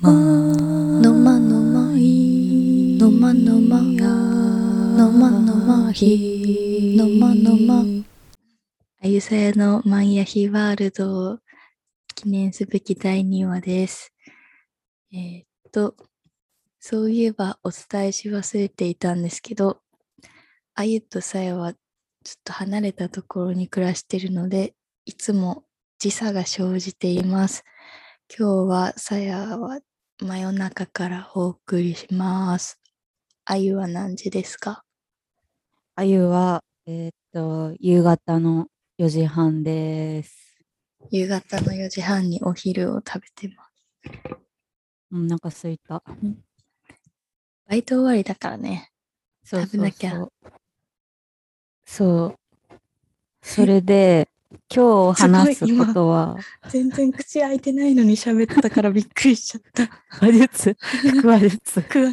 まのまのまいのまのまのまのまひのまのまあゆさやのマンヤヒワールドを記念すべき第2話です。えーっと、そういえばお伝えし忘れていたんですけど、あゆとさやはちょっと離れたところに暮らしているので、いつも時差が生じています。今日はさやは真夜中からお送りします。あゆは何時ですか？あゆは、えーっと、夕方の4時半です。夕方の4時半にお昼を食べてます。うん、なんか空いた。バイト終わりだからね。そう食べなきゃそうそう。それで、今日話すことは、全然口開いてないのに喋ったからびっくりしちゃった。話術、腹話術、く わ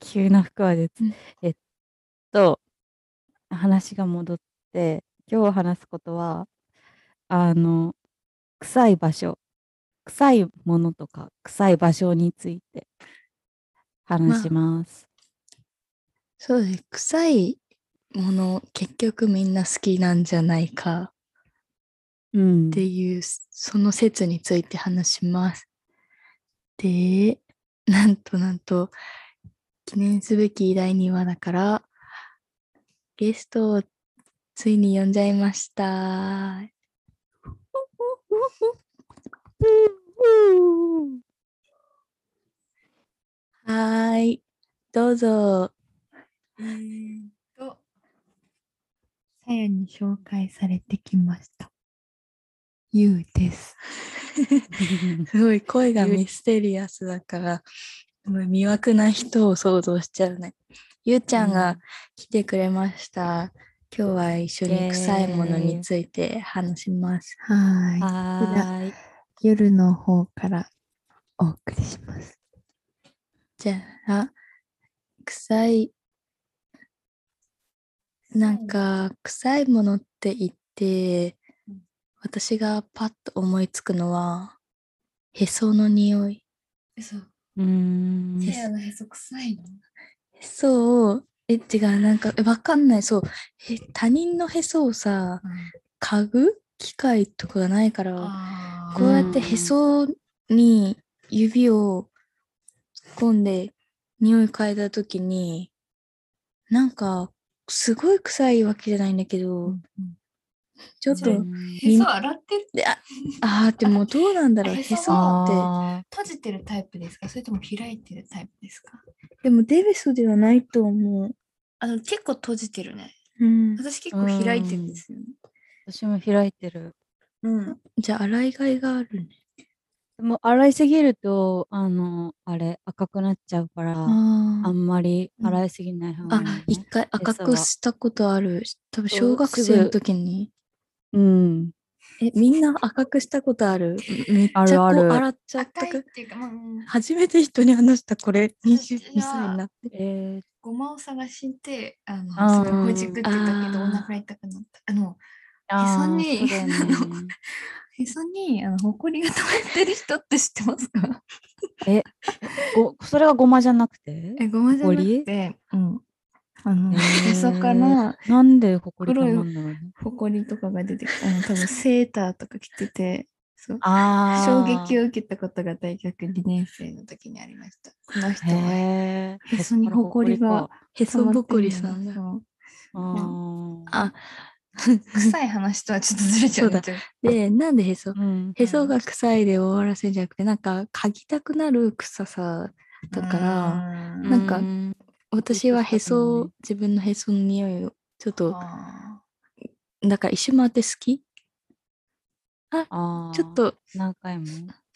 急な腹話術うん。えっと、話が戻って、今日話すことは、あの、臭い場所、臭いものとか、臭い場所について話します。そうです。臭いもの結局みんな好きなんじゃないかうんっていうその説について話します。で、なんとなんと記念すべき第2話だからゲストをついに呼んじゃいました。はーい、どうぞ。やに紹介されてきました。ゆうです。すごい声がミステリアスだから、魅惑な人を想像しちゃうね。ゆうちゃんが来てくれました。今日は一緒に臭いものについて話します。はい。はーい。夜の方からお送りします。じゃあ、臭い、なんか、臭いものって言って、私がパッと思いつくのは、へその匂い。嘘。うーん。せやのへそ臭いの？へそを、え、違う、なんか、えわかんない、そう。へ他人のへそをさ、嗅ぐ機会とかがないから、あこうやってへそに指を突っ込んで匂い嗅いだときに、なんか、すごい臭いわけじゃないんだけど、ちょっと、じゃあうんへそ洗ってる？でああーでもどうなんだろう、へへそそって。あ閉じてるタイプですか？それとも開いてるタイプですか？でもデベソではないと思う。あの結構閉じてるね。うん。私結構開いてるんですよね。ー私も開いてる。うん。じゃあ、洗いがいがあるね。でも洗いすぎると、あの、あれ、赤くなっちゃうから、あんまりうん洗いすぎない方がいい、あね。、一回赤くしたことある。多分小学生の時に。うん。え、みんな赤くしたことある？めっちゃこうあるある洗っちゃったく。赤いっていうか、まあうん、初めて人に話したこれ。22私は歳になって。えー、ごまを探して、あの、あーすごいほじくってたけど、お腹痛くなった。あの、あーにそうだよね。へそに、あの、ほこりが溜まってる人って知ってますか？ごそれがごまじゃなくて？え、ごまじゃなくて、うん。あの、へーへそからなんでほこりた黒い。ほこりとかが出てきて、あの、多分セーターとか着てて、そう。あ衝あ。撃を受けたことが大学2年生の時にありました。この人はへそにほこりがへそぼこりさんだ。あーあ、臭い話とはちょっとずれちゃうそうだで、なんでへそうん。へそが臭いで終わらせんじゃなくて、なんか嗅ぎたくなる臭さだから、らなんかうん私はへそ自分のへその匂いを、ちょっと、あだから一周回って好き？あーちょっと、何回も？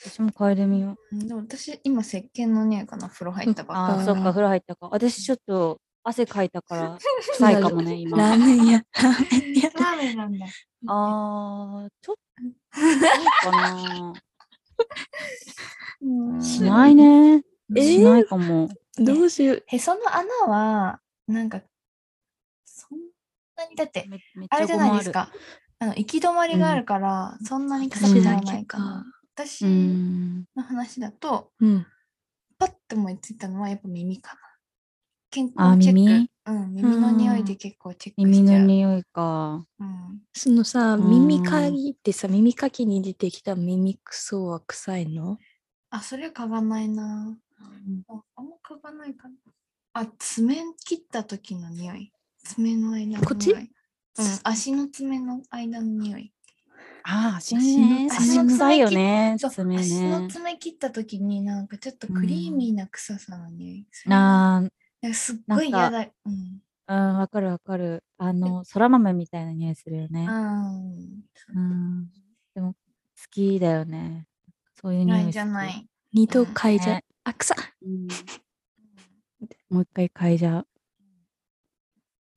私も嗅いでみよう。ーでも私、今、石鹸の匂いかな、風呂入ったばっああ、かり。そっか、風呂入ったか。私ちょっと汗かいたから 臭いかもね、今。ラーメン屋、ラーメンなんだ。ああ、ちょっと、いいかな。うんしないね。えーしないかも。どうしよう。へその穴は、なんか、そんなに、だって、あれじゃ。ないですか。あの行き止まりがあるから、そんなに臭く私ならないかなか。。私うん。の話話だと、うん。パッと思いついたのはやっぱ耳かな。健あ康チェック。耳？うん、耳の匂いで結構チェックしちゃう。耳の匂いか。うん、そのさ、うん耳かきってさ、耳かきに出てきた耳くそは臭いの？あ、それは嗅がないな。ああんま嗅がないかな。あ、爪切った時の匂い。爪の間の匂い。こっち？うん、足の爪の間の匂い。ああ、足。の足臭いよね。そう爪足のね。爪切った時になんかちょっとクリーミーな臭さの匂いする。あなすっごい嫌だ。うん。あ、うん、わかるわかる。あの、そら豆みたいな匂いするよね。うん。うん。でも、好きだよね。そういう匂いじゃない。二度嗅いじゃねあ、臭っうんもう一回嗅いじゃう。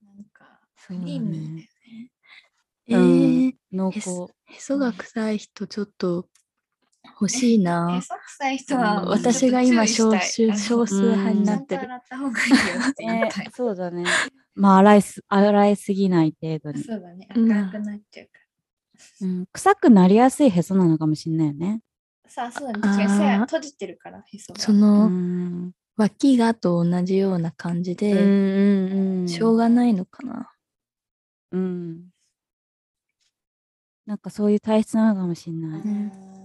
なんか、そうだクリーミーだよね。ね。えうんー、濃へそ厚。へそが臭い人ちょっと欲しいなへ。そ臭い人は、うん私が今少数少数派になってる。そうだね。まあ、洗いす、洗いすぎない程度に。そうだね。うん赤くなっちゃうかうん、臭くなりやすいへそなのかもしれないよね。ら。さあ、そうだね。確か閉じてるから、へそが。うその、ん。脇がと同じような感じうんで。しょうがないのかな。うん。なんかそういう体質なのかもしれない。うん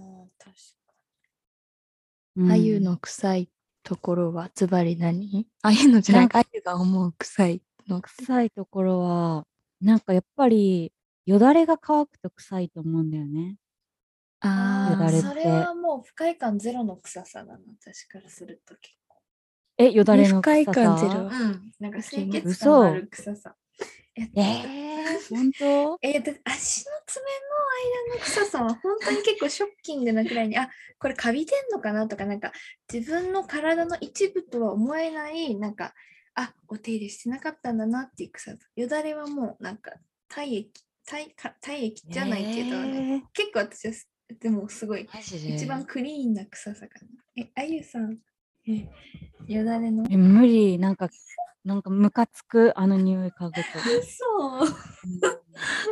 うんあゆの臭いところはズバリ何？あゆのじゃないあゆが思う臭いの。臭いところは、なんかやっぱり、よだれが乾くと臭いと思うんだよね。あよだれってあ、それはもう不快感ゼロの臭さだな、私からすると結構。え、よだれの不快臭さ感ゼロうん。なんか清潔嘘感のある臭さ。ええー、本当？えー、だ足の爪の間の臭さは本当に結構ショッキングなくらいに、あこれカビてんのかなとか、なんか自分の体の一部とは思えない、なんか、あお手入れしてなかったんだなっていう臭さ。よだれはもうなんか体液、体か体液じゃないけど、ねえー。結構私はすでもすごい一番クリーンな臭さかな。え、あゆさん、え よだれの。え無理、なんか、なんかムカつく、あの匂い嗅ぐと。そう。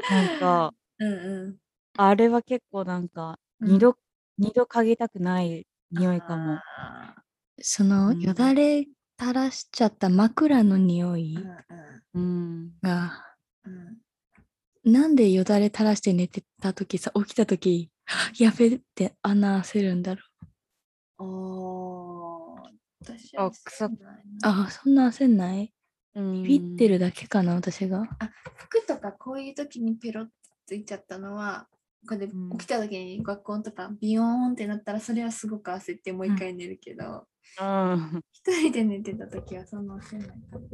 なんか、うんうん。あれは結構なんか、二度、二度嗅ぎたくない匂いかも。あそのうんよだれ垂らしちゃった枕の匂いーうん。が、うんうんなんでよだれ垂らして寝てた時さ、起きた時、やべって穴開せるんだろおー私あは。あ、そんな焦んない？うんビビってるだけかな、私が。あ服とかこういう時にペロッとついちゃったのはこれうん起きた時に学校とかビヨーンってなったらそれはすごく焦ってもう一回寝るけど、うん。一人で寝てた時はそんな焦んないかも。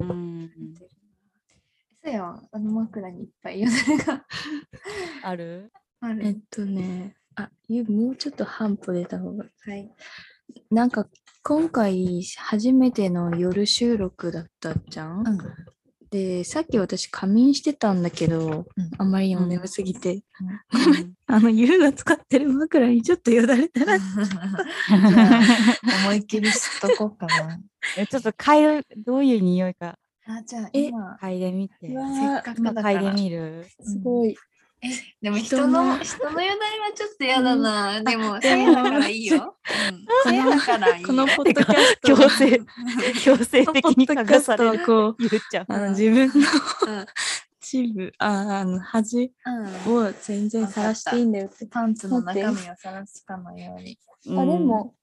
うん。そうやあの枕にいっぱいよだれがある？ある。えっとね、あ、ゆもうちょっと半歩出た方が。はい。なんか今回初めての夜収録だったじゃん、うん。で、さっき私仮眠してたんだけど、うんあんまりにも眠すぎて、うん あの、ゆうが使ってる枕にちょっとよだれたら、思いっきり吸っとこうかな。えちょっと嗅いで、どういう匂いかあ、じゃあえ今、嗅いでみて。せっかく今だから。嗅いでみる？すごい。え、でも人人の、の人のよだれはちょっと嫌だな。でも、でせもやだからいいよ。うん。せやだからいいよ。このポッドキャスト強制、強制的に嗅ポッドキャストがされる。はこう、言っちゃう。あのうん自分のうんチ部、ああの、端うん。を全然晒していいんだよって。パンツの中身をさらすかのように。あ、でも、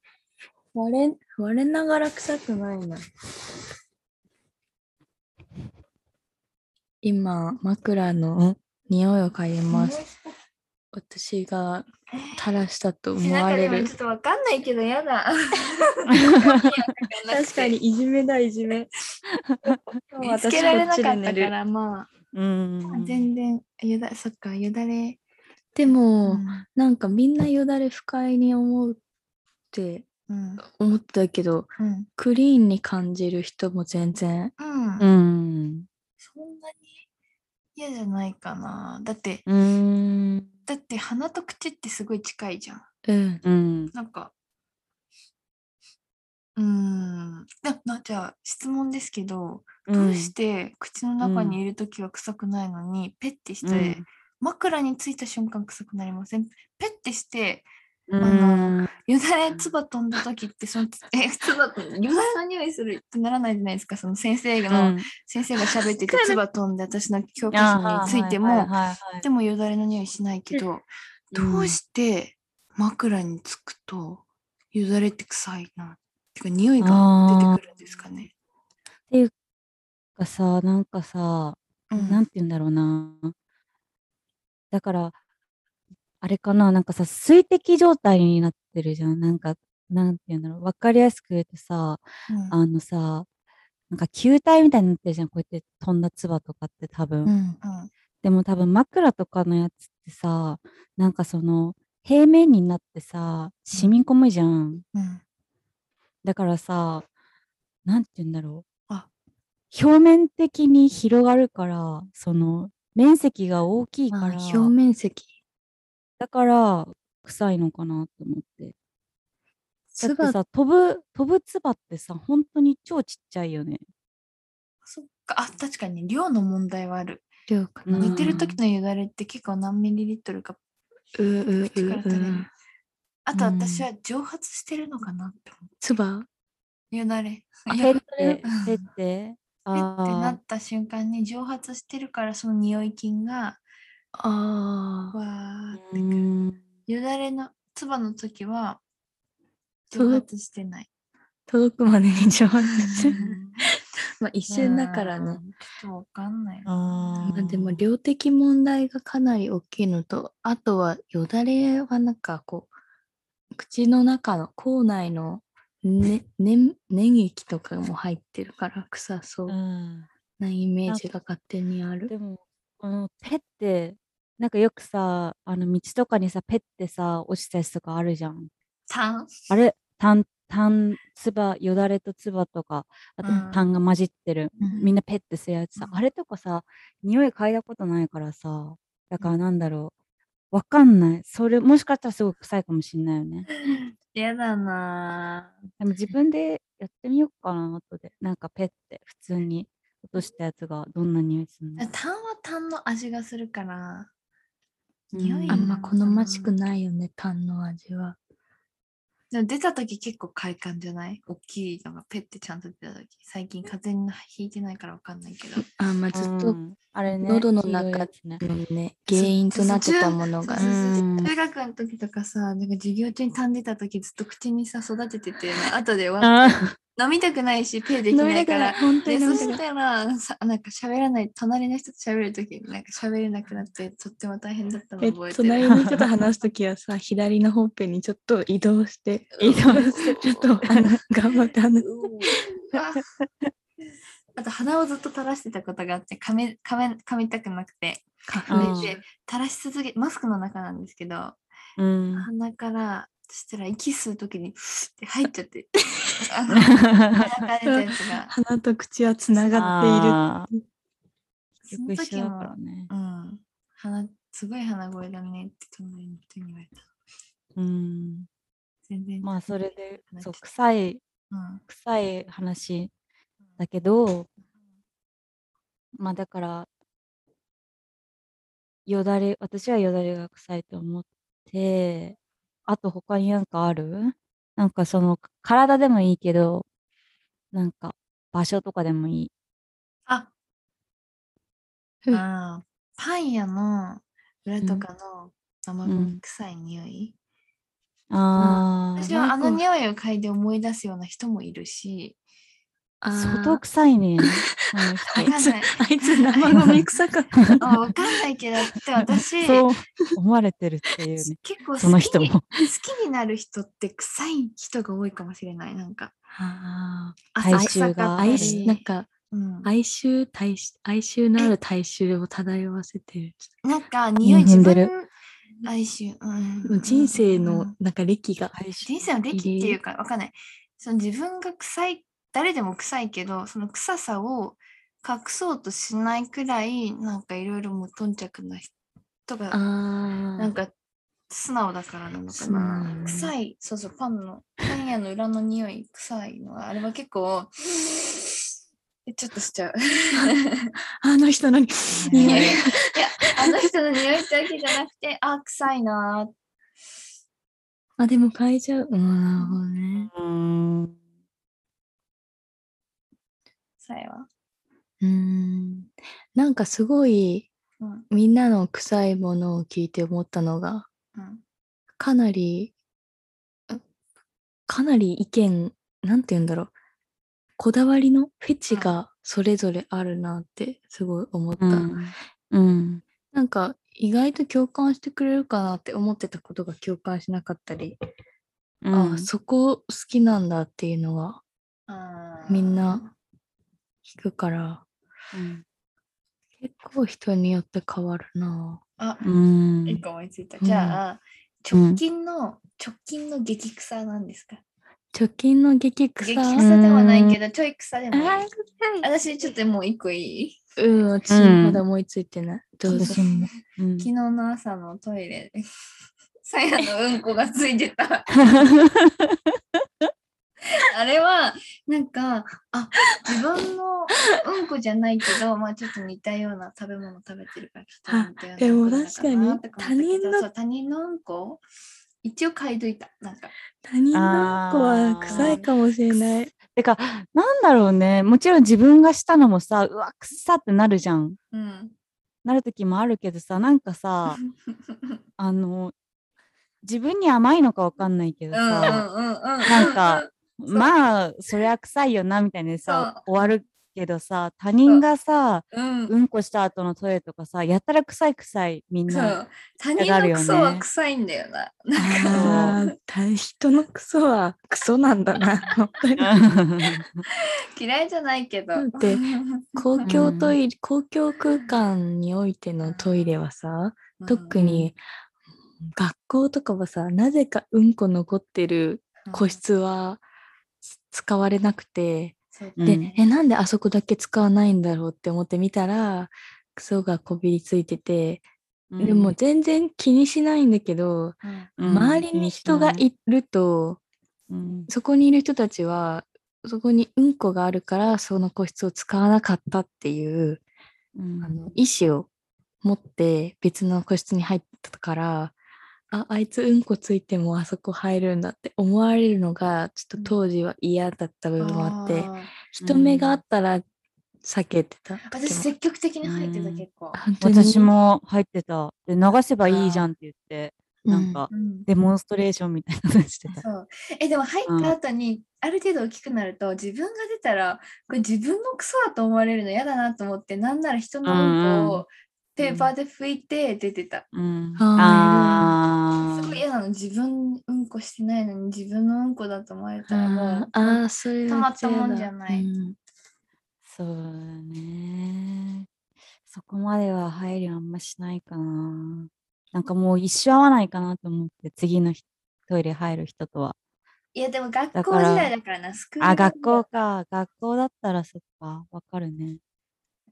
割れ、割れながら臭くないな。今、枕の匂いを嗅いでます。私が垂らしたとえ思われるちょ。っとわかんないけど嫌だ。確かに。いじめだ、いじめ。見つけられなかったから、まうんあ、全然、よだ、そっか、よだれ。でも、うんなんかみんなよだれ不快に思うってうん。思ったけど、うん。クリーンに感じる人も全然。うんうん。そんなに？嫌じゃないかな。だって、うん。だって鼻と口ってすごい近いじゃん。うん。うん。なんか、うーん。ななじゃあ、質問ですけど、どうして口の中にいるときは臭くないのに、ペッてして、枕についた瞬間臭くなりません？ペッてして、うんあのよだれつば飛んだ時ってそのえつばよだれの匂いするってならないじゃないですか。その先生の、うん。先生が喋っててつば飛んで私の教科書についても、でもよだれの匂いしないけど、どうして枕につくとよだれって臭いなってか匂いが出てくるんですかね。がさ、なんかさ、うん。なんて言うんだろうな。だから、あれかな、なんかさ、水滴状態になってるじゃん。なんか、なんて言うんだろう。わかりやすく言うとさ、うんあのさ、なんか球体みたいになってるじゃん。こうやって飛んだ唾とかって多分。うん。でも多分枕とかのやつってさ、なんかその、平面になってさ、染み込むじゃん。うんだからさ、なんて言うんだろう。あ表面的に広がるから、その、面積が大きいあから、表面積。だから、臭いのかなと思って。だって唾さ、飛ぶ、飛ぶ唾ってさ、本当に超ちっちゃいよね。そっかあ確かに量の問題はある。量かな。うん寝てる時のよだれって結構何ミリリットルかううう口から垂れ。あとうん私は蒸発してるのかなって思う。つば？よだれ。あ、いやペッてうん、ペッて。ペってあなった瞬間に蒸発してるからその匂い菌がああ。わーってーうくる。ん。よだれの唾の時は蒸発してない。届くまでに上発する。うん まあ一瞬だからね。うんちょっとわかんない。あまあでも量的問題がかなり大きいのと、あとはよだれはなんかこう、口の中の口内のね、ね、粘液とかも入ってるから臭そううん。なイメージが勝手にある。でも、このペッて、なんかよくさ、あの道とかにさ、ペッてさ、落ちたやつとかあるじゃん。炭？あれ、炭、炭、つば、よだれとつばとか、あとうん。炭が混じってる、うん。みんなペッてするやつ。さ、うん。あれとかさ、匂い嗅いだことないからさ、だからなんだろう、わかんない。それ、もしかしたらすごく臭いかもしんないよね。やだな。ぁでも自分でやってみようかな、後で。なんかペッて、普通に落としたやつがどんな匂いするの。炭は炭の味がするから、うん匂いあんま好ましくないよね、炭の味は。でも出た時結構快感じゃない？大きいのがペッてちゃんと出た時。最近風邪ひいてないからわかんないけど。あんまずっとうんあれね、喉の中。のね、原因となってたものが中学の時とかさ、なんか授業中に痰出た時ずっと口にさ育ててて、後でわあ飲みたくないし、ペイできないから。本当に飲みたくないしたらさ、なんか喋らない、隣の人と喋るときになんか喋れなくなって、とっても大変だったのえ覚えてる。隣の人と話すときはさ、左のほっぺにちょっと移動して、移動して ちょっと 頑張って話す。あと鼻をずっと垂らしてたことがあって噛め噛め噛みたくなくて花粉うんで垂らし続けマスクの中なんですけどうん。鼻からそしたら息吸う時にフッって入っちゃって鼻と口はつながっている。その時もからね。うん鼻すごい鼻声だねって隣の人に言われたうん。全然まあ、それで、そう、臭い、うん臭い話だけど、まあ、だから、よだれ、私はよだれが臭いと思って、あと他になんかあるなんかその、体でもいいけど、なんか、場所とかでもいい。あ。う。んあー。パン屋の裏とかの生臭い匂い、あ私はあの匂いを嗅いで思い出すような人もいるし、相当臭いね。あ人いつ、わかんないあいつ生ゴミ臭かった。あわかんないけど、で私、そう思われてるっていうね。結構その好きに人も。好きになる人って臭い人が多いかもしれない。なんか、ああ、臭かった哀り愁、なんか、うん哀愁、哀愁のある体臭を漂わせてる。なんか匂い自踏んでる分哀愁、うん人生うんのなんか歴が。人生の歴っていうかわかんないその自分が臭い誰でも臭いけどその臭さを隠そうとしないくらいなんかいろいろ無頓着な人が。なんか素直だからなのかなね臭いそうそうパンのパン屋の裏の匂い臭いのはあれは結構えちょっとしちゃう あの人のにいやいやいやあの人の匂いってわけじゃなくてあ臭いなーあ、でも嗅いじゃう。うん、なるほどね。うーん。さえは。うん。なんかすごい、うん。みんなの臭いものを聞いて思ったのが、うん。かなり、あかなり意見、なんて言うんだろう。こだわりのフェチうんがそれぞれあるなってすごい思った。うん。うん。なんか意外と共感してくれるかなって思ってたことが共感しなかったり、うんあそこ好きなんだっていうのはあみんな聞くから、うん。結構人によって変わるな。あ、うん。一個思いついた。うんじゃあ、うん。直近の、直近の激草なんですか？貯金の激草激草ではないけど、ちょい草でもあいい。私ちょっともう一個いい？うん、私うん。まだ思いついてない。どうぞ。昨日の朝のトイレで、さやのうんこがついてた。あれは、なんか、あ、自分のうんこじゃないけど、まあちょっと似たような食べ物食べてるから、きっと似たようなでも確かに他人の他人のうんこ一応書いといた。なんか、他人の子は臭いかもしれない。てか、なんだろうね。もちろん自分がしたのもさ、うわ、くっさってなるじゃん。うん。なる時もあるけどさ、なんかさ、あの、自分に甘いのかわかんないけどうんうんさ、うんうん。なんか、まあ、そりゃ臭いよな、みたいなさ、終わるけどさ、他人がさ、うん、うんこした後のトイレとかさ、やったら臭い臭い、みんそな。う。他人のクソは臭いんだよな。ああ、た人のクソはクソなんだな。嫌いじゃないけど。だって公共トイレ、公共空間においてのトイレはさ、特に学校とかはさ、なぜかうんこ残ってる個室は使われなくて、う。ん。で、え、なんであそこだけ使わないんだろうって思ってみたら、クソがこびりついてて、でも全然気にしないんだけど、うん。うん周りに人がいると、うん。そこにいる人たちは、そこにうんこがあるから、その個室を使わなかったっていう、うん。あの意思を持って別の個室に入ったから、あ、あいつうんこついてもあそこ入るんだって思われるのが、ちょっと当時は嫌だった部分もあって、ー。人目があったら避けてた。私積極的に入ってたうん。結構。私、も入ってた。で、流せばいいじゃんって言って、なんか、うん。デモンストレーションみたいなのしてた。そう。えでも入った後に、ある程度大きくなると自分が出たらこれ自分のクソだと思われるの嫌だなと思ってなんなら人のうんこうんをペーパーで拭いて出てた。うん、ああすごい嫌なの自分うんこしてないのに自分のうんこだと思われたらもうあーあー、それたまったもんじゃなないそうだね。そこまでは配慮あんましないかな。なんかもう一生会わないかなと思って、次の日トイレ入る人とは。いやでも学校時代だからなスクールあ、学校か。学校だったらそっか。わかるね。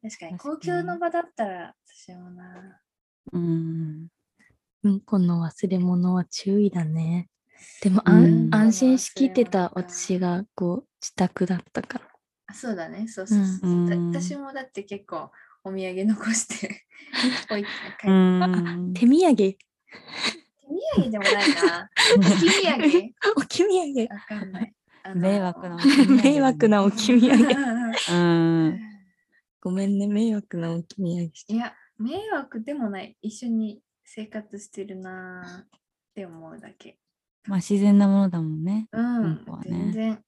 確かに公共の場だったら私もな。うん。うんこの忘れ物は注意だね。でも、あうんん、安心しきってた私がこう自宅だったから。あそうだねそうそうそう、うんだ私もだって結構お土産残して置いて帰うるん。手土産手土産でもないな。置き土産？置き土産わかんない。迷惑な。迷惑な置き土産。うん。ごめんね、迷惑な置き土産しいや、迷惑でもない。一緒に生活してるなーって思うだけ。まあ自然なものだもんね。うん、ね全然。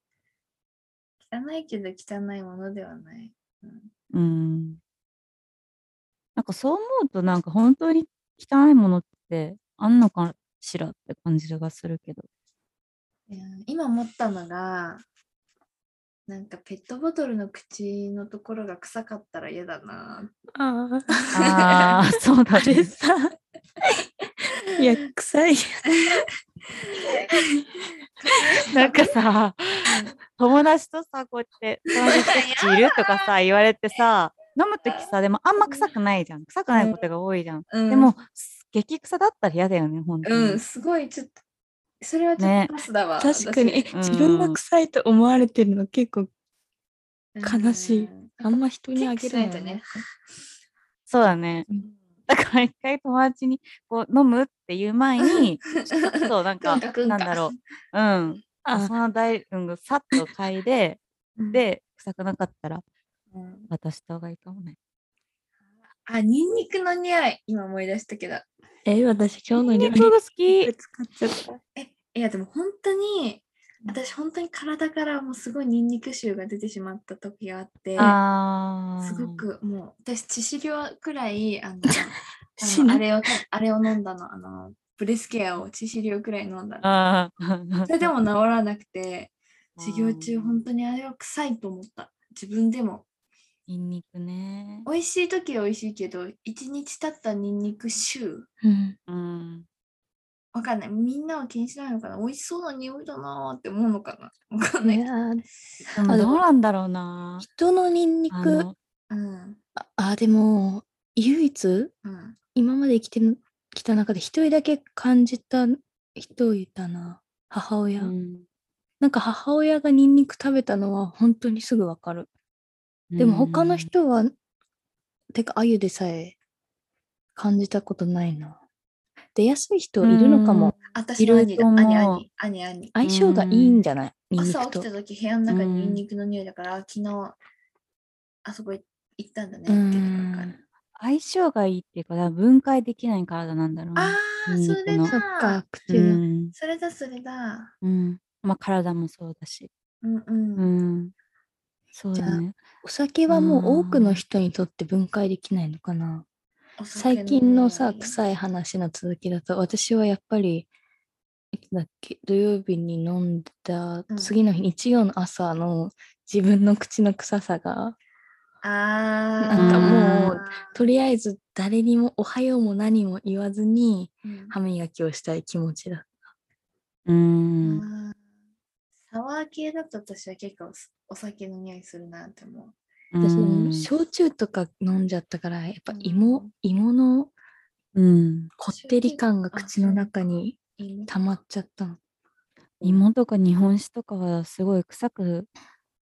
汚いけど汚いものではない。うんうん。なんかそう思うと、なんか本当に汚いものってあんのかしらって感じがするけど。今思ったのが、なんかペットボトルの口のところが臭かったら嫌だな。ああ。そうだね。さ。いや、臭い。なんかさ、友達とさ、こうやって、友達って口いるとかさ、言われてさ、飲むときさ、でもあんま臭くないじゃん。臭くないことが多いじゃん。うん、でも、激臭だったら嫌だよね、本当に。うん、すごいちょっと、それはちょっねとパスだわ。確かに、えうん自分が臭いと思われてるの結構私悲しいうんあんま人にあげるないとね。そうだね。うんだから一回友達にこう飲むっていう前に、ちょっとなんか、なんだろう。うん。あその大、うん、さっと嗅いで、うん、で、臭くなかったらうん渡した方がいいかもね。あ、ニンニクの匂い、今思い出したけど。え、私今日の料理肉が好き。え、いやでも本当に、私本当に体からもうすごいニンニク臭が出てしまった時があって、すご。くもう私致死量くらいあの あのあれをたあれを飲んだのあのブレスケアを致死量くらい飲んだの。それでも治らなくて授業中うん本当にあれは臭いと思った。自分でも。ニンニクね。美味しい時は美味しいけど一日経ったニンニク臭。うん。うん。わかんないみんなは気にしないのかな美味しそうな匂いだなーって思うのかなわかんないいあどうなんだろうな。人のニンニク、うんああ、でも、唯一、うん今まで生きてきた中で一人だけ感じた人いたな。母親。うんなんか母親がニンニク食べたのは本当にすぐわかる。でも他の人は、てか、あゆでさえ感じたことないな。出やすい人いるのかも。私の兄だ兄兄兄兄相性がいいんじゃない？朝起きた。時部屋の中にニンうんニクの匂いだから、昨日あそこ行ったんだねうっていうのが。相性がいいっていうか、分解できない体なんだろうね。ああ、それだ。そっか、口うが。ん。それだ、それだ。うん。まあ体もそうだし。うんう。うんん。そうだね。お酒はもう多くうんの人にとって分解できないのかな？最近のさ、臭い話の続きだと、私はやっぱり、いつだっけ、土曜日に飲んだうん次の日、日曜の朝の自分の口の臭さが、あなんかもうとりあえず誰にもおはようも何も言わずにうん歯磨きをしたい気持ちだ。うん。あーサワー系だと私は結構お酒の匂いするなって思う。私、うん焼酎とか飲んじゃったから、やっぱうん芋、芋のうん。こってり感が口の中に溜まっちゃったの。芋とか日本酒とかはすごい臭く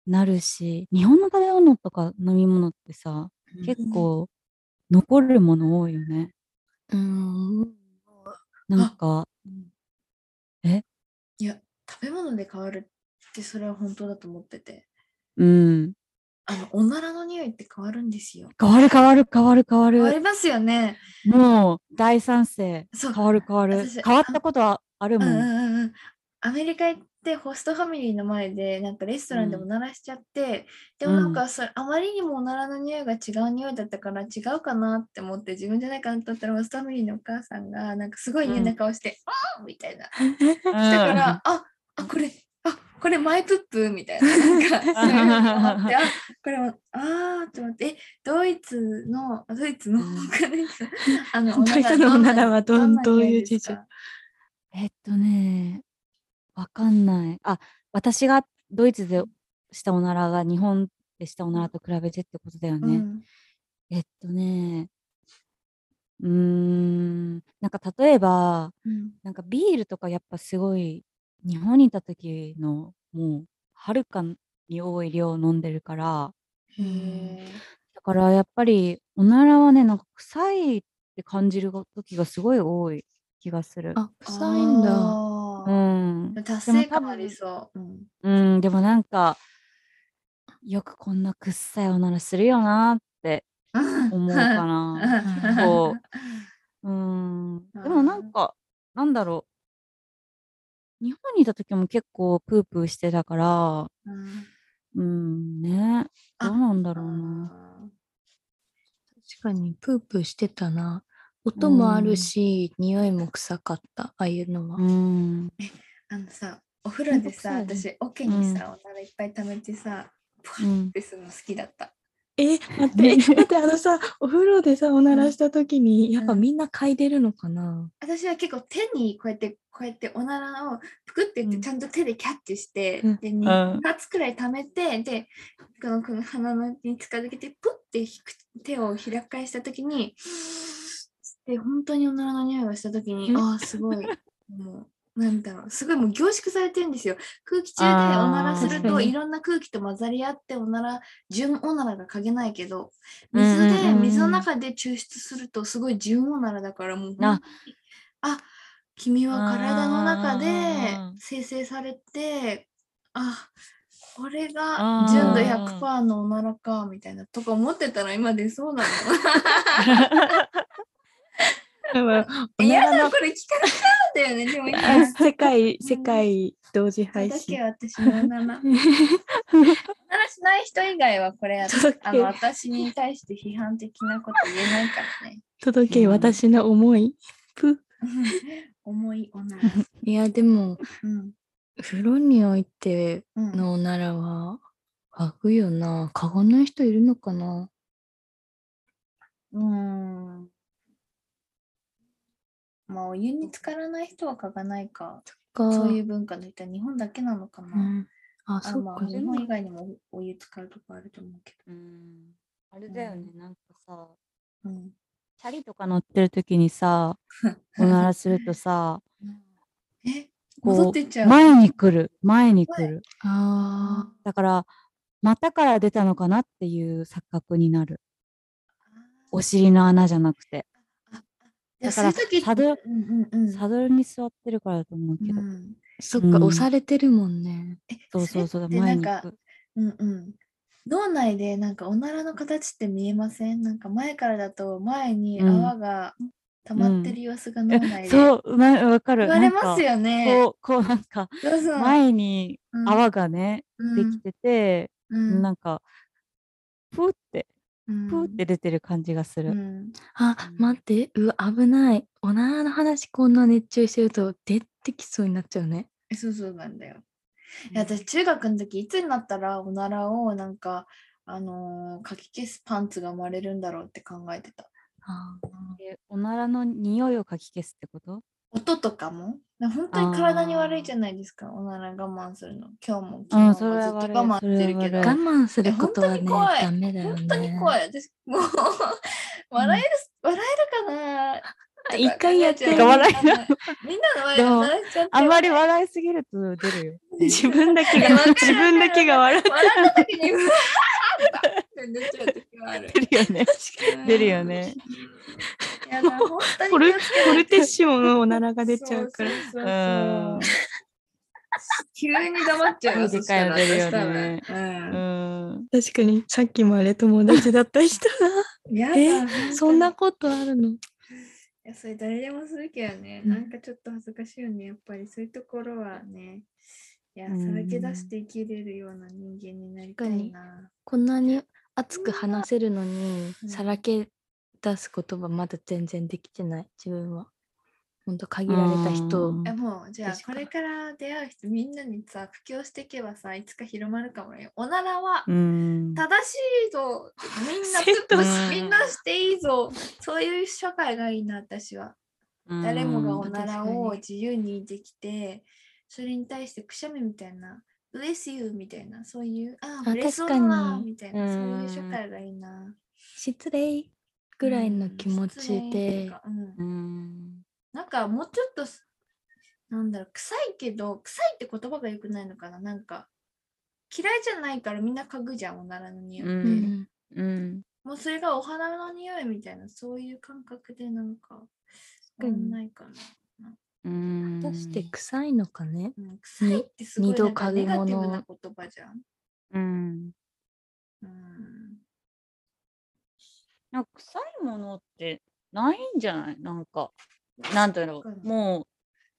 なるし、日本の食べ物とか飲み物ってさ、結構残るもの多いよね。うーん。なんか、いや、食べ物で変わるってそれは本当だと思ってて。うん。あの、おならの匂いって変わるんですよ。変わる変わる変わる変わる。変わりますよね。もう大賛成。そう変わる変わる。私変わったことはあるもん。うんうんうんうん。アメリカ行ってホストファミリーの前でなんかレストランでうんおならしちゃって、でもなんかそれ、あまりにもおならの匂いが違う匂いだったから違うかなって思って自分じゃないかなと思ったらホストファミリーのお母さんがなんかすごい嫌な顔して「あーみたいな。だだから、ああこれあこれマイプップみたいな。なんかそういうのがあってあ これもあーって思ってえドイツのあドイツの あのドイツのおならはどどういう事情？かえっとね、わかんない。あ、私がドイツでしたおならが日本でしたおならと比べてってことだよね。うんえっとね、うーん、なんか例えば、うんなんかビールとかやっぱすごい日本にいた時のもうはるかに多い量飲んでるから、だからやっぱりおならはね、なんか臭いって感じる時がすごい多い気がする。あ、臭いんだ。うん。達でも多成感あり分そう。うんうん、でもなんか、よくこんなくっさいおならするよなって思うかな。そう。うん。でもなんか、なんだろう。日本にいた時も結構プープーしてたから、うんうんね。あどうなんだろうな。確かにプープーしてたな。音もあるし、匂いも臭かった、ああいうのは。うん。あのさ、お風呂でさ、私、桶にさ、おならいっぱい溜めてさ、プワッうん。てするの好きだった。え、待って、待って、あのさ、お風呂でさ、おならした時に、やっぱみんな嗅いでるのかな、私は結構手にこうやって、こうやっておならをぷくって言ってうん。ちゃんと手でキャッチして、うん。で、ん。2発くらい溜めて、で、このこの鼻のに近づけて、プッて引く手を開き返したときに、で、本当におならの匂いがしたときに、うん。ああ、すごい、もう、なんだ。ろう、すごいもう凝縮されてるんですよ。空気中でおならすると、いろんな空気と混ざり合って、おなら、純おならが嗅げないけど、水で、水の中で抽出すると、すごい純おならだから、もうああ、君は体の中で生成されて、あ、これが純度100%のおならか、みたいな、とか思ってたら今でそうなの。お いやだ、これ聞かなかったよね、でも世界、世界同時配だけ信。私のおなら。おならしない人以外はこれあの私に対して批判的なこと言えないからね。届け、うん私の思い。ぷ。重いおなら。いや、でも、うん。風呂においてうん、のおならは、嗅ぐよな。嗅がない人いるのかなうん。まあ、お湯に浸からない人は嗅がないか。かそういう文化の人は日本だけなのかな。うん。あ、あまあ、そっか。日本以外にもお湯浸かるとこあると思うけうんあれだよね、なんかさ、ど。うん。チャリとか乗ってる時にさ、おならするとさ、えこう戻ってっちゃう。前に来る、前に来る。あだから、股から出たのかなっていう錯覚になる。お尻の穴じゃなくて。だからサドうんうんうん。サドルに座ってるからだと思うけど。うんーそっか、うん押されてるもんね。えそうそうそう、前に行く。うんうん。脳内でなんかおならの形って見えません？なんか前からだと前にうん泡が溜まってる様子が脳内で、えそう、なわかる。言われますよ。よね。こう、こうなんか、前にうん泡がね、うんできてて、うんなんか、ふーって、うんふーって出てる感じがする。うんあう、ん待って、うわ、危ない。おならの話こんな熱中してると出てきそうになっちゃうね。えそうそうなんだよ。いや私中学の時いつになったらおならをなんかあのーかき消すパンツが生まれるんだろうって考えてた。あえおならの匂いをかき消すってこと？音とかもな本当に体に悪いじゃないですかおなら我慢するの。今日もうん昨日もずそれはっと我慢してるけど。我慢することはね、え本当に怖いね。本当に怖い。私、もう、笑える、笑えるかなあ 一回やってみんなの前で笑えちゃって。あんまり笑いすぎると出るよ。自分だけが自分だけが笑う。笑った時に、うわーって出ちゃう時がある。出るよね。出るよね。いやだ、本当にフルテッシモのおならが出ちゃうから。そうそうそうう。ん急に黙っちゃうよ。でかいの出るよねううん。ん。確かに、さっきまで友達だった人。やだえ？本当に。そんなことあるの？いや、それ誰でもするけどね、うん。なんかちょっと恥ずかしいよね、やっぱりそういうところはね、いや、うん。さらけ出して生きれるような人間になりたいな。こんなに熱く話せるのに、うん。さらけ出す言葉まだ全然できてない、自分は。ほんと限られた人えもう、じゃあ、これから出会う人、みんなにさ、布教していけばさ、いつか広まるかもよ。おならはうん。正しいぞ、みんなセットしみんなしていいぞ、そういう社会がいいな、私は。誰もがおならを自由にできて、それに対してくしゃみみたいな、bless you みたいな、そういう、あ、あブレスオ確かにナみたいな、そういううん社会がいいな。失礼ぐらいの気持ちでう、んうん。なんかもうちょっとす、なんだろう、臭いけど、臭いって言葉が良くないのかな？なんか、嫌いじゃないからみんな嗅ぐじゃん、おならの匂い。ううんん、うん。もうそれがお花の匂いみたいな、そういう感覚でなんか、確かんないかな。うん。果たして臭いのかね？うん、臭いってすごいネガティブな言葉じゃん。うん。うんなんか臭いものってないんじゃない？なんか、なんだろう。も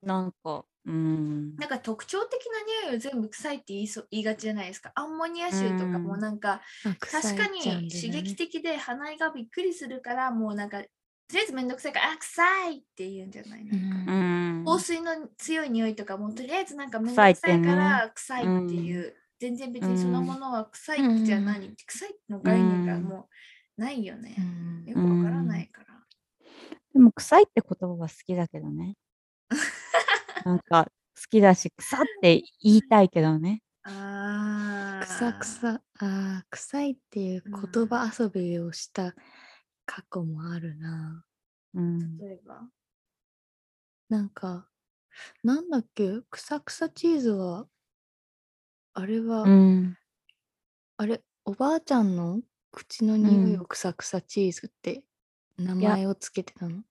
う、なんか、うん。なんか特徴的な匂いを全部臭いって言いそう言いがちじゃないですか。アンモニア臭とかもうん。なんか、あ臭確かに刺激的で鼻がびっくりするからもうなんかとりあえずめんどくさいからあ臭いって言うんじゃない？なんか、うん。香水の強い匂いとかもとりあえずなんかめんどくさいから臭いっていう、全然別にそのものは臭いじゃ何、臭いの概念がもうないよねう、んよくわからないから、でも、臭いって言葉は好きだけどね。なんか、好きだし、臭って言いたいけどね。ああ臭臭あー臭いっていう言葉遊びをした過去もあるな、うん。例えば？なんかなんだっけ？くさくさチーズは、あれは、うん。あれ、おばあちゃんの口のうん匂いをくさくさチーズって名前をつけてたの？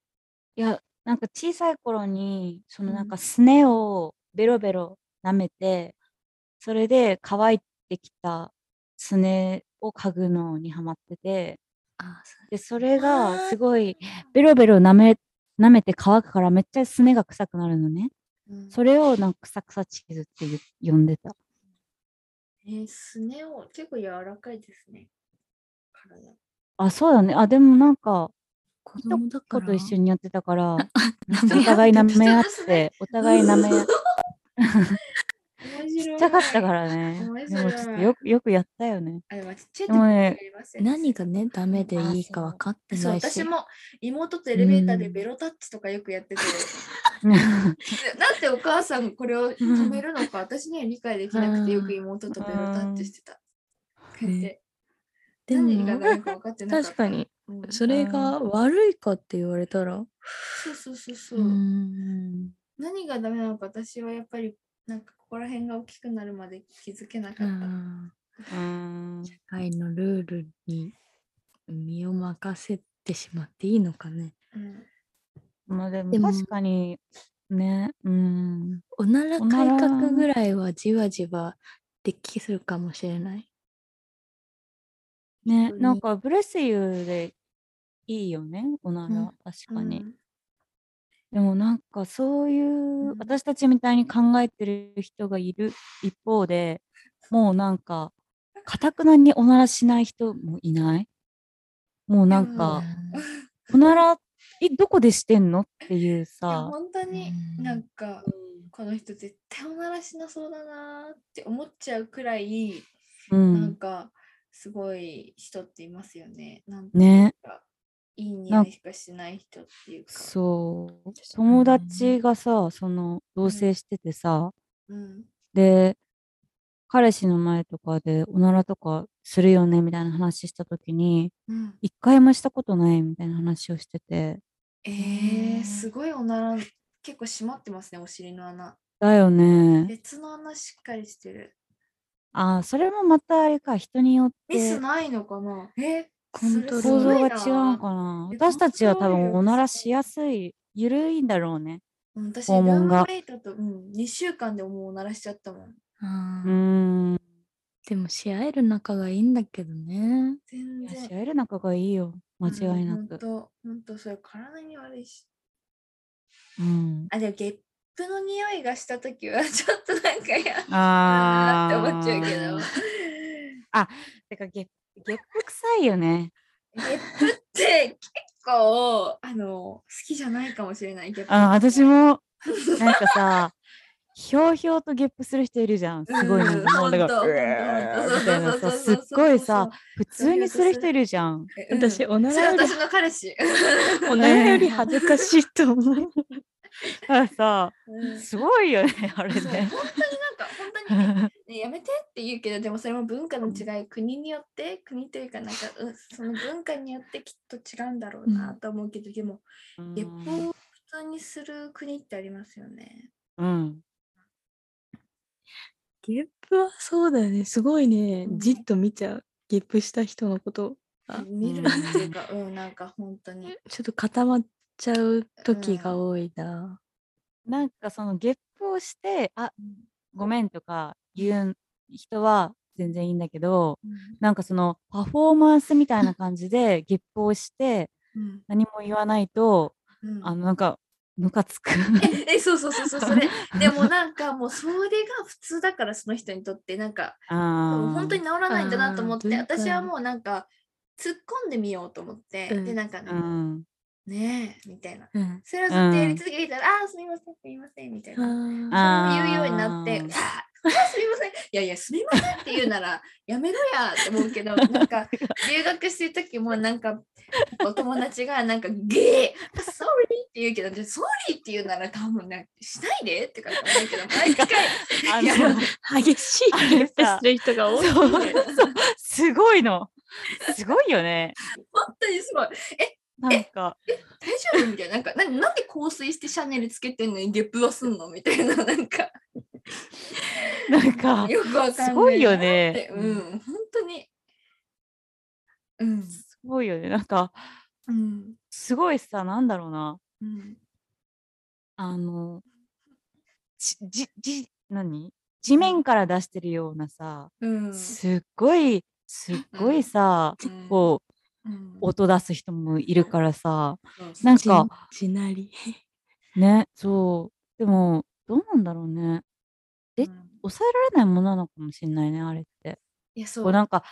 いや、なんか小さい頃に、そのなんうん。かすねをベロベロ舐めて、それで乾いてきたすねを嗅ぐのにハマってて、で、それがすごいベロベロ舐め、舐めて乾くからめっちゃすねが臭くなるのね。うん。それをなんかくさくさチーズって言呼んでた。えー、すねを結構柔らかいですね。体。あ、そうだね。あ、でもなんか、子供だから子と一緒にやってたから、お互い舐め合って、お互い舐め合って、面ちっちゃかったからね。面でもちょっとよく、よくやったよね。あ、でもちっちゃいでもね何がねダメでいいか分かってないし私も妹とエレベーターでうんベロタッチとかよくやってて、でなんでお母さんがこれを止めるのか私には理解できなくてよく妹とベロタッチしてた。こうやってで何がもダメか分かってなかった。確かに。うん。それが悪いかって言われたら。そうそうそうそう。うん。何がダメなのか私はやっぱりなんかここら辺が大きくなるまで気づけなかった。社会のルールに身を任せてしまっていいのかね。うん。まあでも確かにね、うん。おならおなら。改革ぐらいはじわじわできるかもしれないね、なんかブレスユーでいいよね、おなら、うん。確かに。うん。でもなんかそういう、うん。私たちみたいに考えてる人がいる一方で、もうなんか、かたくなにおならしない人もいない？もうなんか、おなら、え、どこでしてんの？っていうさ、本当にうん。なんかこの人絶対おならしなそうだなーって思っちゃうくらい、うなん。ん、かすごい人っていますよね。なんいうかいい匂いしかしない人っていうか。そう、友達がさ、その、同棲しててさ、うん。で、彼氏の前とかでおならとかするよねみたいな話したときに、うん、一回もしたことないみたいな話をしてて、えー、すごいおなら結構閉まってますね、お尻の穴。だよね。別の穴しっかりしてる。ああ、それもまたあれか、人によっミスてないのかな？えコントロール構造が違うののかな？え私たちは多分おならしやすい、ゆるいんだろうね。私、ルー肛門がムメイトと、うん、2週間でもうおならしちゃったもん。うーん。でもし合える仲がいいんだけどね全然。いやし合える仲がいいよ。間違いなく。本当本当それ体に悪いし。うん。あ、でもゲップの匂いがしたときは ちょっとなんか嫌だあなって思っちゃうけど。てかゲップ、ゲップ臭いよね。ゲップって結構あの好きじゃないかもしれない。ゲップあ、私も、なんかさ、ひょうひょうとゲップする人いるじゃん。すごいすっごいさ、普通にする人いるじゃん。うん私おならよりそれ私の彼氏。おならより恥ずかしいと思うだ からさ、うんすごいよね、あれそう本当になんね。か本当に ねねやめてって言うけどでもそれも文化の違い国によって国というかなんか、うん、その文化によってきっと違うんだろうなと思うけど、でもゲップを普通にする国ってありますよね。うん。ゲップはそうだよねすごいねうんじっと見ちゃうゲップした人のことあ見るっていうか、うん、なんか本当に。ちょっと固まっちゃう時が多いな、なんかそのゲップをして、あ、ごめんとか言う人は全然いいんだけど、なんかそのパフォーマンスみたいな感じでゲップをしてうん。何も言わないと、うん。あのなんかムカつく。ええそうそうそうそうそれ。でもなんかもうそれが普通だからその人にとってなんか本当に治らないんだなと思って私はもうなんか突っ込んでみようと思って、うんでなんかね、えみたいな。うん。それをずっとやり続けてたら、ああすみませんすみませんみたいな。あそう言うようになって、あーあすみませんいやいやすみませんって言うならやめろやって思うけど なんか留学してる時もなんかお友達がなんかゲー sorry って言うけどじゃあ sorry って言うなら多分ねしないでってか思うけど毎回 激しいあれゲップさする人が多い。すごいの。すごいよね。本当にすごい。え、なんか、大丈夫？みたいな。なんか、ななんで香水してシャネルつけてんのにゲップはすんの？みたいな、なんか、なんか、よくわかんない。すごいよねうん、本当に。うん。すごいよね。なんか、うん。すごいさ、なんだろうな。うん。あの、じ、じ、じ、何？地面から出してるようなさ、うん。すっごい、すっごいさ、うんこう、うん音出す人もいるからさ、そうそうなんか、しなり。ね、そう。でも、どうなんだろうね。えうん抑えられないものなのかもしれないね、あれって。いや、そう。こうなんか、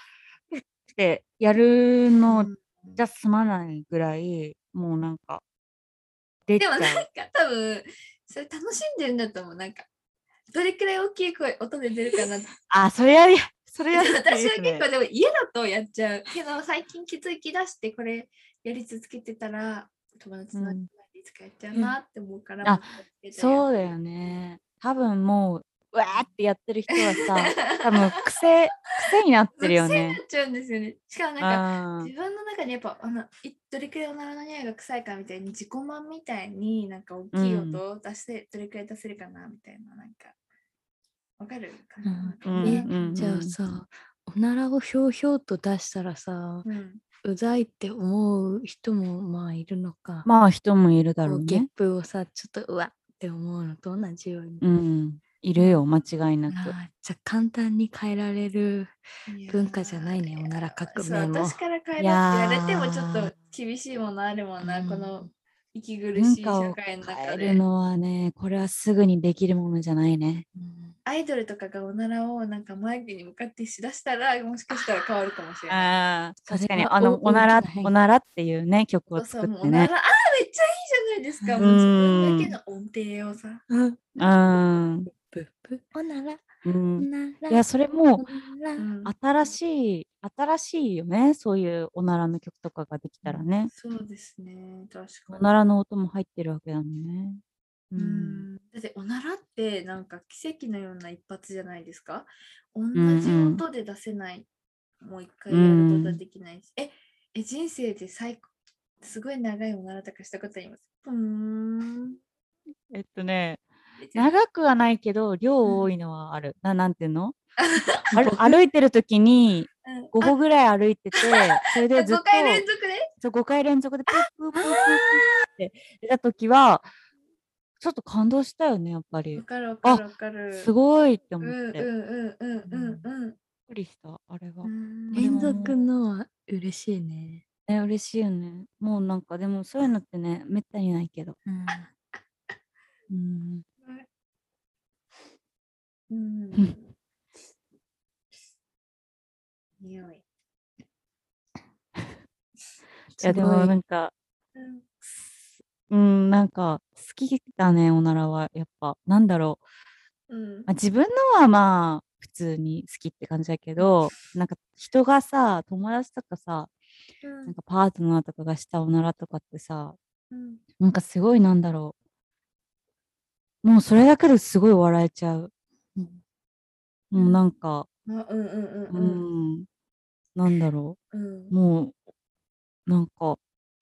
ふってやるのうんじゃ済まないぐらい、もうなんか。でもなんか多分、それ楽しんでるんだと思う。なんか、どれくらい大きい声、音で出るかな。あ、それやり、それやりたい私は結構でも家だとやっちゃう。けど最近気づき出してこれやり続けてたら友達のいつかやっちゃうなって思うから。うやっそうだよね。多分もう、うわーってやってる人はさ、多分癖、癖になってるよね癖にな。っちゃうんですよね。しかもなんかうん自分の中でやっぱあのいどれくらいおならの匂いが臭いかみたいに自己満みたいになんか大きい音を出して、どれくらい出せるかなみたいななんかわかるかな、うんねうんじゃあさ、おならをひょうひょうと出したらさ、うんうざいって思う人もまあいるのか。まあ人もいるだろうこうゲッね。プをさ、ちょっとうわって思うのと同じように。うん。いるよ、間違いなく。じゃあ簡単に変えられる文化じゃないねーおなら革そう命も私から変えいろやーって言われてもちょっと厳しいものあるもんな、うんこの息苦しい社会の中変えでるのはね、これはすぐにできるものじゃないね。うんアイドルとかがおならをなんかマイクに向かってしだしたらもしかしたら変わるかもしれない。確かに、はあの、大おならおならっていうね、曲をそうそう、作ってね。もうおなら、ああ、めっちゃいいじゃないですか。うんもう自分だけの音程をさ。うん。ぷぷおなら、おうん。なら。いや、それも、新しい、新しいよね。そういうおならの曲とかができたらね。そうですね、確かに。おならの音も入ってるわけだもんね。う。うんんだっておならってなんか奇跡のような一発じゃないですか？同じんうん音で出せない、もう一回やることはできないし、ええ人生で最高すごい長いおならとかしたことあります？ふーん えっとね、長くはないけど、量多いのはある。ななんていうの？歩歩いてる時にうん5歩ぐらい歩いてて、それあでずっと5回連続でそう5回連続でプープープープープーって出た時は、ちょっと感動したよね、やっぱりわ。かるわかるわかるすごいってうんうん思って。びっうんうんうんうんくりした、あれは連続のは嬉しいね。ね、嬉しいよね。もうなんか、でもそういうのってね、めったにないけど。うんうん。うん匂い。いや、でもないんか、うんうん、なんか、好きだね、おならは。やっぱ、なんだろう。うんまあ、自分のはまあ、普通に好きって感じだけど、なんか人がさ、友達とかさ、うんなんかパートナーとかがしたおならとかってさ、うんなんかすごいなんだろう。もうそれだけですごい笑えちゃう。うんもうなんか、あうんうんううんうんん、なんだろうんう。もう、なんか、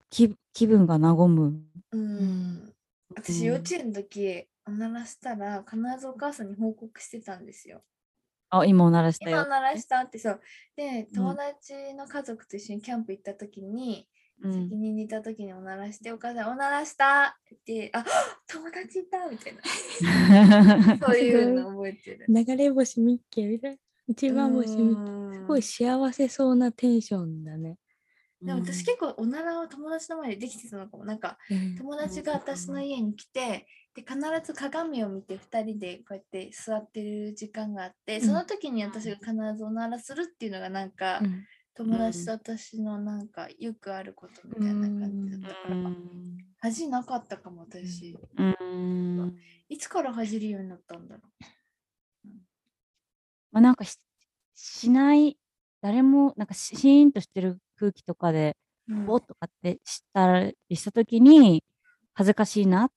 気気分が和む。ううんん私幼稚園の時おならしたら必ずお母さんに報告してたんですよ。あ、今おならしたよ。今おならしたってそう。でうん友達の家族と一緒にキャンプ行った時に、うん先に寝た時におならしてお母さんおならしたってあ 友達いたみたいな そういうの覚えてる。流れ星ミッケみたいな。一番星ミッケ。すごい幸せそうなテンションだね。でも私結構おならを友達の前でできてたのかも。なんか友達が私の家に来てで必ず鏡を見て2人でこうやって座ってる時間があってその時に私が必ずおならするっていうのがなんか、うん。友達と私のなんかよくあることみたいな感じだったから、うん。恥なかったかも私、うん。いつから恥じるようになったんだろまあ、なんかししない、誰も、なんかシ シーンとしてる空気とかで、う、うんおっとかってしたりしたときに、恥ずかしいなっ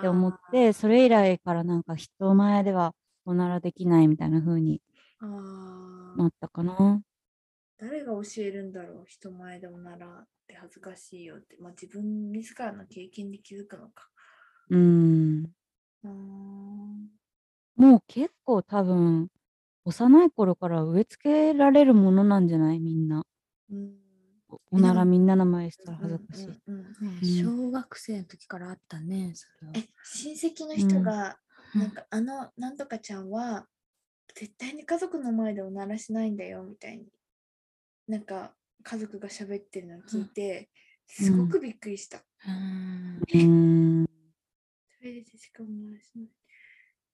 て思って、それ以来からなんか人前ではおならできないみたいな風になったかな。誰が教えるんだろう人前でおならって恥ずかしいよって。まあ自分自らの経験で気づくのか。うん。うーん。もう結構多分、幼い頃から植え付けられるものなんじゃない？みんな。うん。おおならみんなの前したら恥ずかしい。うんうんうんねうん小学生の時からあったね、それは。え、親戚の人が、うんなんかあのなんとかちゃんは絶対に家族の前でおならしないんだよみたいになんか家族が喋ってるのを聞いて、すごくびっくりした。うんうん。トイレでしかおならしない。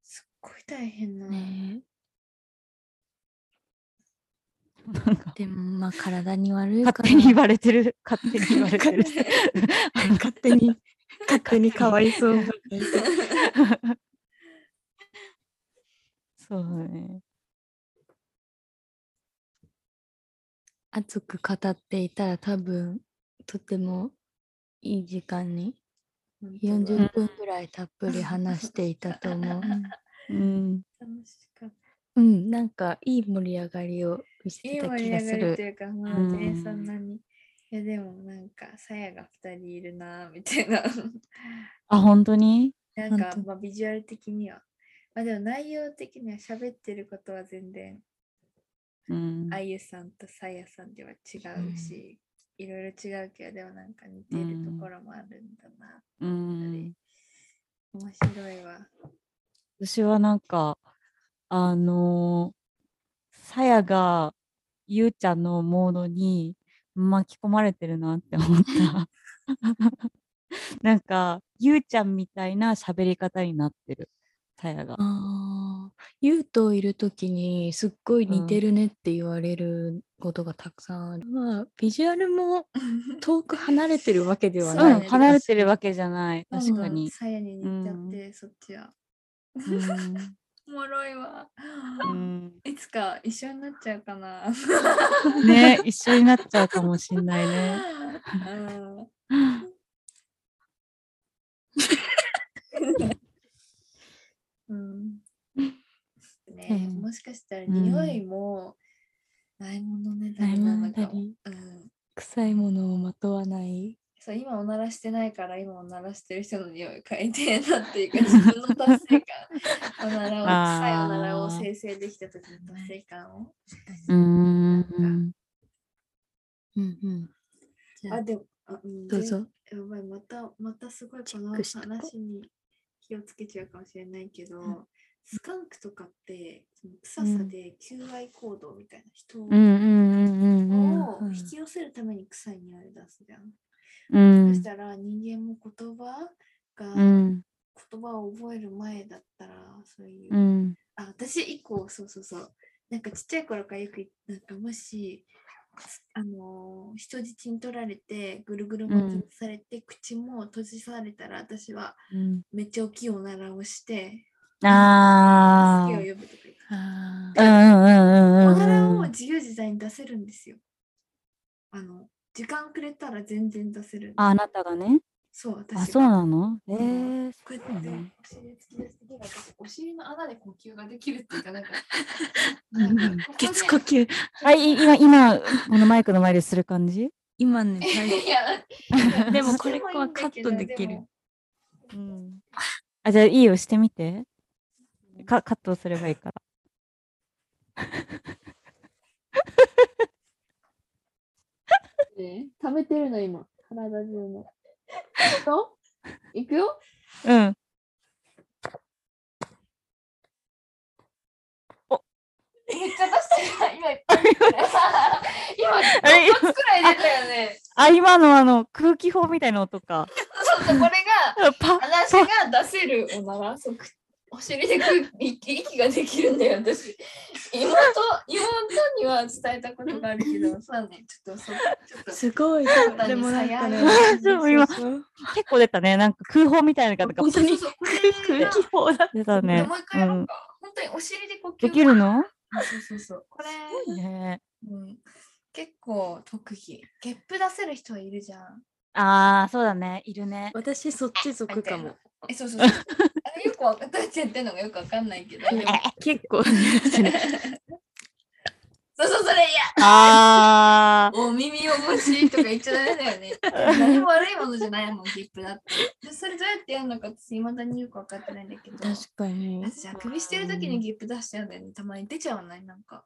すっごい大変な。ねでもまあ体に悪いから勝手に言われてる。勝手に言われてる。勝手に 勝手にかわいそう。そうだね。熱く語っていたら多分とてもいい時間に本当は40分ぐらいたっぷり話していたと思う。うん。楽しかった。うん、なんかいい盛り上がりをてたいい盛気がすり上がりってる。いうか、まあね、うんそんなに。いやでもなんか、さやが2人いるな、みたいな。あ、本当に？なんかまあ、ビジュアル的には。まあでも内容的には喋ってることは全然、うん。あゆさんとさやさんでは違うし、いろいろ違うけど、でもなんか似てるところもあるんだな。うん。面白いわ。私はなんか、あのーさやがゆうちゃんのモードに巻き込まれてるなって思った。なんか、ゆうちゃんみたいな喋り方になってる、さやが。ゆうといるときにすっごい似てるねって言われることがたくさんある。まあ、ビジュアルも 遠く離れてるわけではそううん、ない。離れてるわけじゃない。うん確かに。さやに似ちゃって、そっちは。うんおもろいわ。うんいつか一緒になっちゃうかな。ね、一緒になっちゃうかもしんないね。うん。ね、うんもしかしたらうん匂いもないものねだりなのうん。臭いものをまとわない。そう今おならしてないから今おならしてる人の匂い嗅いでなっていうか自分の達成感。おならを臭いおならを生成できた時の達成感を。うーん。うんうん。あ、あでもあ、うん、どうぞ。やばい、また、またすごいチこの話に気をつけちゃうかもしれないけど、うん。スカンクとかって、その臭さで求愛行動みたいな人をうんうんうんうんをうん。引き寄せるために臭い匂いを出すじゃん。うん。そしたら人間も言葉が、うん。言葉を覚える前だったら、そういう、うん。あ、私以降、そうそうそう。なんかちっちゃい頃からよく、なんかもし、あのー人質に取られて、ぐるぐる巻きにされて、口も閉じされたら、私はうん。めっちゃ大きいおならをして、あ助けを呼ぶとか言って。ああ。うんうんうんうん。おならを自由自在に出せるんですよ。あの、時間くれたら全然出せるあ、あなたがね。そう、私が。あ、そうなの？ええうんー、こうやってね。お尻突き出して手が出てお尻の穴で呼吸ができるっていうか、なんか、うんなんかここで血呼吸。あ、い今、今、このマイクの前でする感じ？今ね、いや、でも これはカットできるもうん。あ、じゃあいいよ、してみて。かカットすればいいから。ね食べてるの今、体中の。いくよいくよ？うん。めっちゃ出してる。今、今、あれ6発くらい出たよね。あ、今のあの、空気砲みたいな音か。そうそう、これが、パッ話が出せるおなら、そうくお尻で空息息ができるんだよ、私。妹、妹には伝えたことがあるけど、そうね、ちょっとそ、ちょっと。すごい。でもなんかね鞘、そう今結構出たね。なんか空砲みたいなのが本当に空気砲だ。出たね。でもう一回やろううんか。本当にお尻で呼吸できるの？そうそうそう。これ、ねうん、結構特技。ゲップ出せる人はいるじゃん。ああ、そうだね。いるね。私そっち族かも。え、そうそうそう。よくわかってやってんのかよくわかんないけど。結構。そ うそうそう、それ嫌あーお耳を持ちとか言っちゃダメだよね。何も悪いものじゃないもん、ゲップだって。でそれどうやってやるのか私、未だによく分かってないんだけど。確かに。私、あくびしてる時にゲップ出しちゃうんだよね。たまに出ちゃわないなんか。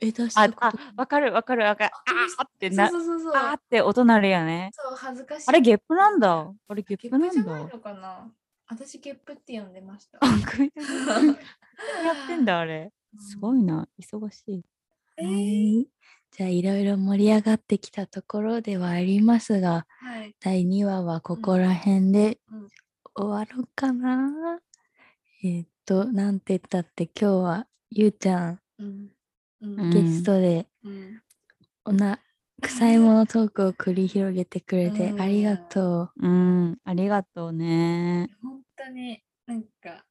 え、出しああたこと。わかるわかるわかるあーってそうなそうそうそう。あーって音鳴るよねそう、恥ずかしい。あれゲップなんだあれゲッゲプなんだップじゃないのかな私、ゲップって呼んでました。やってんだあれすごいな忙しいえはーい。じゃあいろいろ盛り上がってきたところではありますが、はい。第2話はここら辺でうん終わろうかな。えーっと、なんて言ったって今日はゆうちゃんうん。う。うんんゲストでうん。おな、臭いものトークを繰り広げてくれてうんありがとうんありがとうね本当になんか、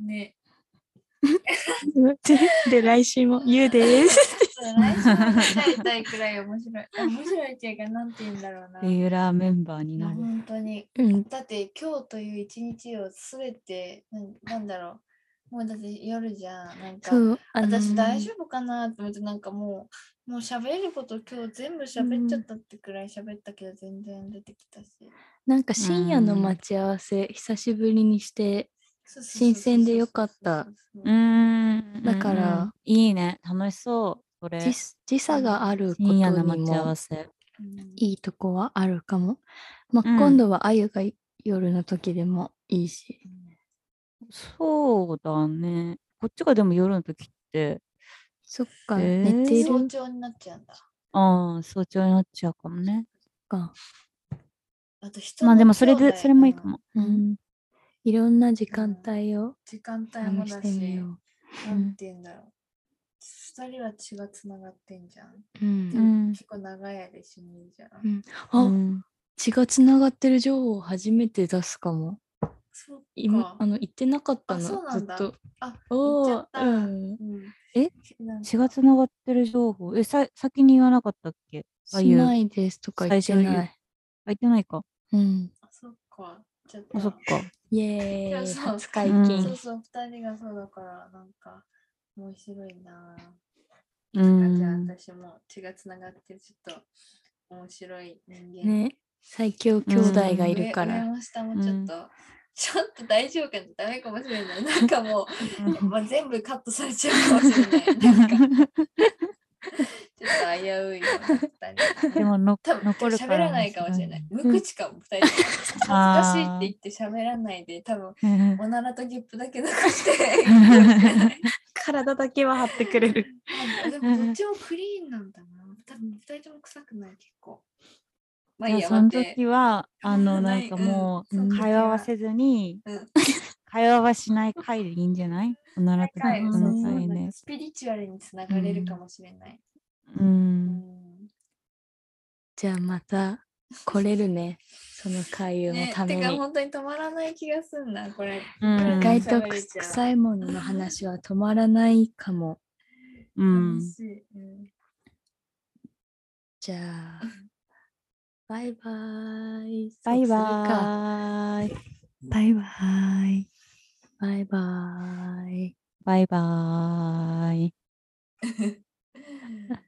ね。う。で、来週もゆうです。来週も歌いたいくらい面白い。あ面白いっていうか、なんて言うんだろうな。レギュラーメンバーになる本当に。うん。だって今日という一日をすべてなん、なんだろう。もうだって夜じゃん。なんか、そう、あのー私大丈夫かなと思って、なんかもう、もう喋れること今日全部喋っちゃったってくらい喋ったけど、全然出てきたし。なんか深夜のうん待ち合わせ、久しぶりにして、そうそうそうそう新鮮でよかった。そうそううそうーんだからいいね楽しそうそれ時時差があること深夜のに待ち合もわせうんいいとこはあるかも。まあ、うん今度はあゆが夜の時でもいいし。そうだねこっちがでも夜の時ってそっか、えー？寝てる？早朝になっちゃうんだ。ああ早朝になっちゃうかもねか。あと人まあでもそれでそれもいいかもううんんいろんな時間帯を時間帯もだ試し。なんて言うんだろう。二人は血がつながってんじゃん。うんでうん結構長い間一緒にいるじゃん。うんあ、うん血がつながってる情報を初めて出すかも。今あの言ってなかったあのずっと。あ、お言っちゃった。ーうん。うん。え？なんか。血がってる情報？えさ先に言わなかったっけ？あしないですとか言ってない。あ言ってないか。うん。あそっか。ちょっと。あそっか。イエーイ。初解うん。禁。そうそう、二人がそうだから、なんか、面白いな。ぁ。うん。じゃあ私も血がつながってるちょっと面白い人間。ね。最強兄弟がいるか上上ら。も下もちょっと、ちょっと大丈夫かなダメかもしれない。なんかもう、まあ、全部カットされちゃうかもしれない。なんかちょっと危ういよ、二人。でもの多分残るから喋らないかもしれない。無口かも、二人。恥ずかしいって言って喋らないで、多分うんおならとゲップだけ残して。体だけは張ってくれる。あでもどっちもクリーンなんだな。多分二人とも臭くない、結構。まあいいや、じゃあその。時はあのなんかもうんう会話はせずにうん 会話はしない回でいいんじゃない？おならとかの回ねスピリチュアルにつながれるかもしれない。ううんんじゃあまた来れるね。その回のね、ために。てか本当に止まらない気がすんな、これ。うん意外と臭いものの話は止まらないかも。うん楽しい。うんじゃあ、バイバイ。バイバーイバイバイ。バイバイ。バイバーイ